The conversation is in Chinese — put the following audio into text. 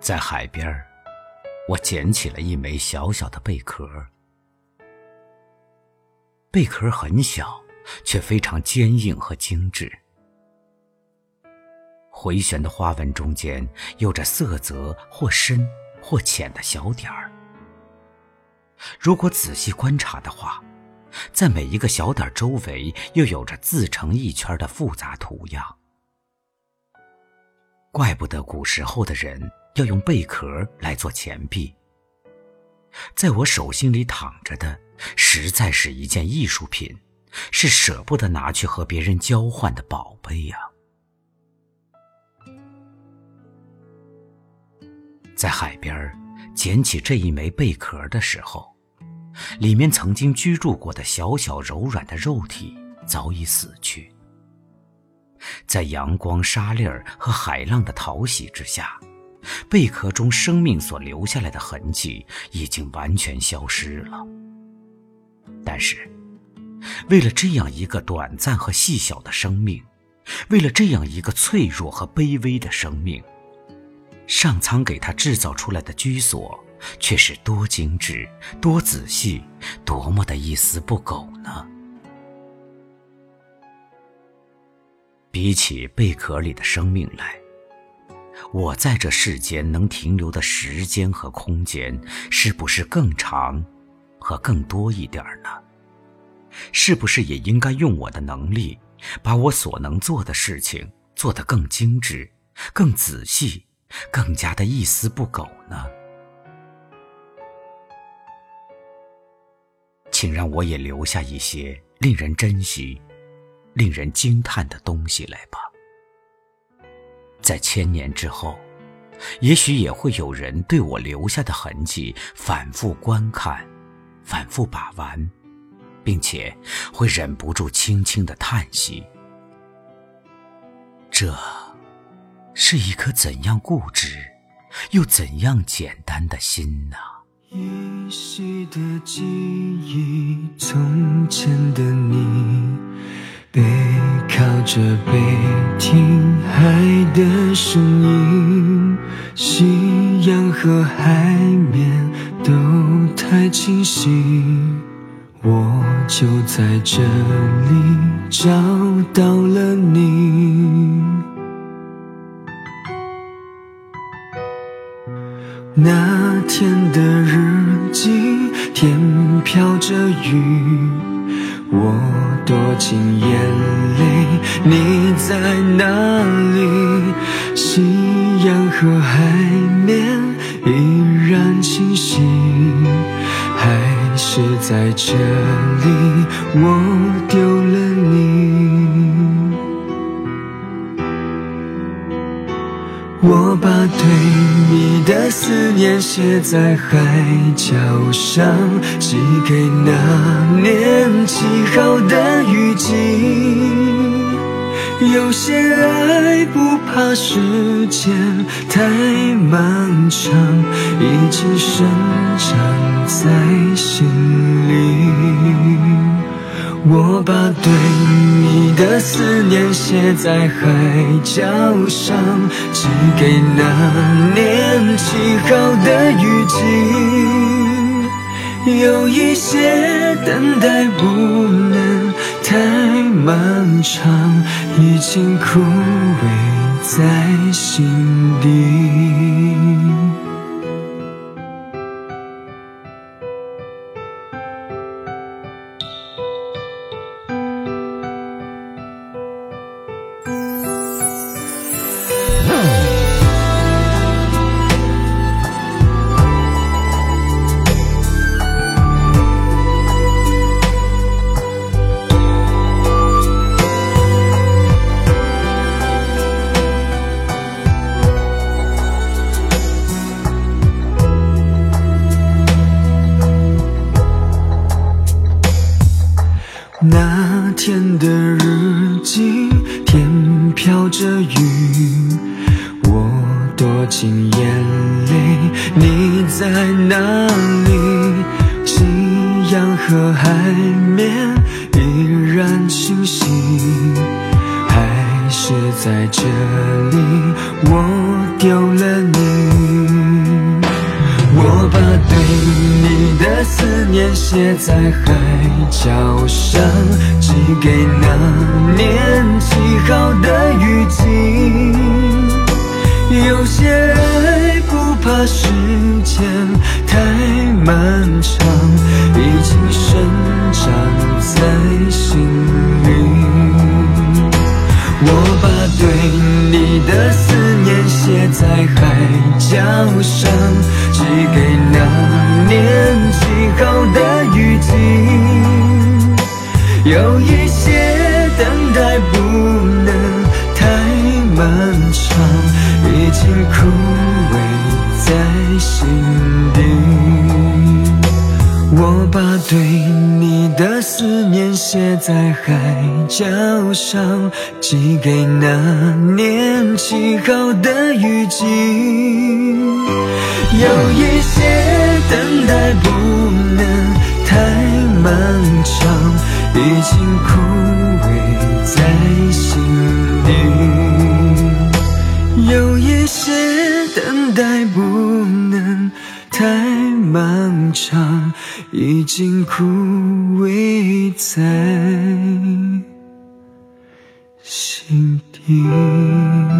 在海边儿，我捡起了一枚小小的贝壳。贝壳很小，却非常坚硬和精致。回旋的花纹中间有着色泽或深或浅的小点儿。如果仔细观察的话，在每一个小点周围又有着自成一圈的复杂图样。怪不得古时候的人。要用贝壳来做钱币，在我手心里躺着的，实在是一件艺术品，是舍不得拿去和别人交换的宝贝呀。在海边捡起这一枚贝壳的时候，里面曾经居住过的小小柔软的肉体早已死去，在阳光、沙粒儿和海浪的淘洗之下。贝壳中生命所留下来的痕迹已经完全消失了，但是，为了这样一个短暂和细小的生命，为了这样一个脆弱和卑微的生命，上苍给他制造出来的居所却是多精致、多仔细、多么的一丝不苟呢？比起贝壳里的生命来。我在这世间能停留的时间和空间，是不是更长，和更多一点呢？是不是也应该用我的能力，把我所能做的事情做得更精致、更仔细、更加的一丝不苟呢？请让我也留下一些令人珍惜、令人惊叹的东西来吧。在千年之后，也许也会有人对我留下的痕迹反复观看，反复把玩，并且会忍不住轻轻的叹息：这是一颗怎样固执，又怎样简单的心呢？依稀的记忆，从前的你。背靠着背听海的声音，夕阳和海面都太清晰，我就在这里找到了你。那天的日记，天飘着雨。我躲进眼泪，你在哪里？夕阳和海面依然清晰，还是在这里，我丢我把对你的思念写在海角上，寄给那年七号的雨季。有些爱不怕时间太漫长，已经生长我把对你的思念写在海角上，寄给那年起好的雨季。有一些等待不能太漫长，已经枯萎在心底。飘着雨，我躲进眼泪，你在哪里？夕阳和海面依然清晰，还是在这里，我丢了你。我把对你的思念写在海角上，寄给那年起好的时间太漫长，已经生长在心里。我把对你的思念写在海角上，寄给那年起好的雨季。有一思念写在海角上，寄给那年起好的雨季。有一些等待不能太漫长，已经枯萎在心底。有一些等待不能太已经枯萎在心底。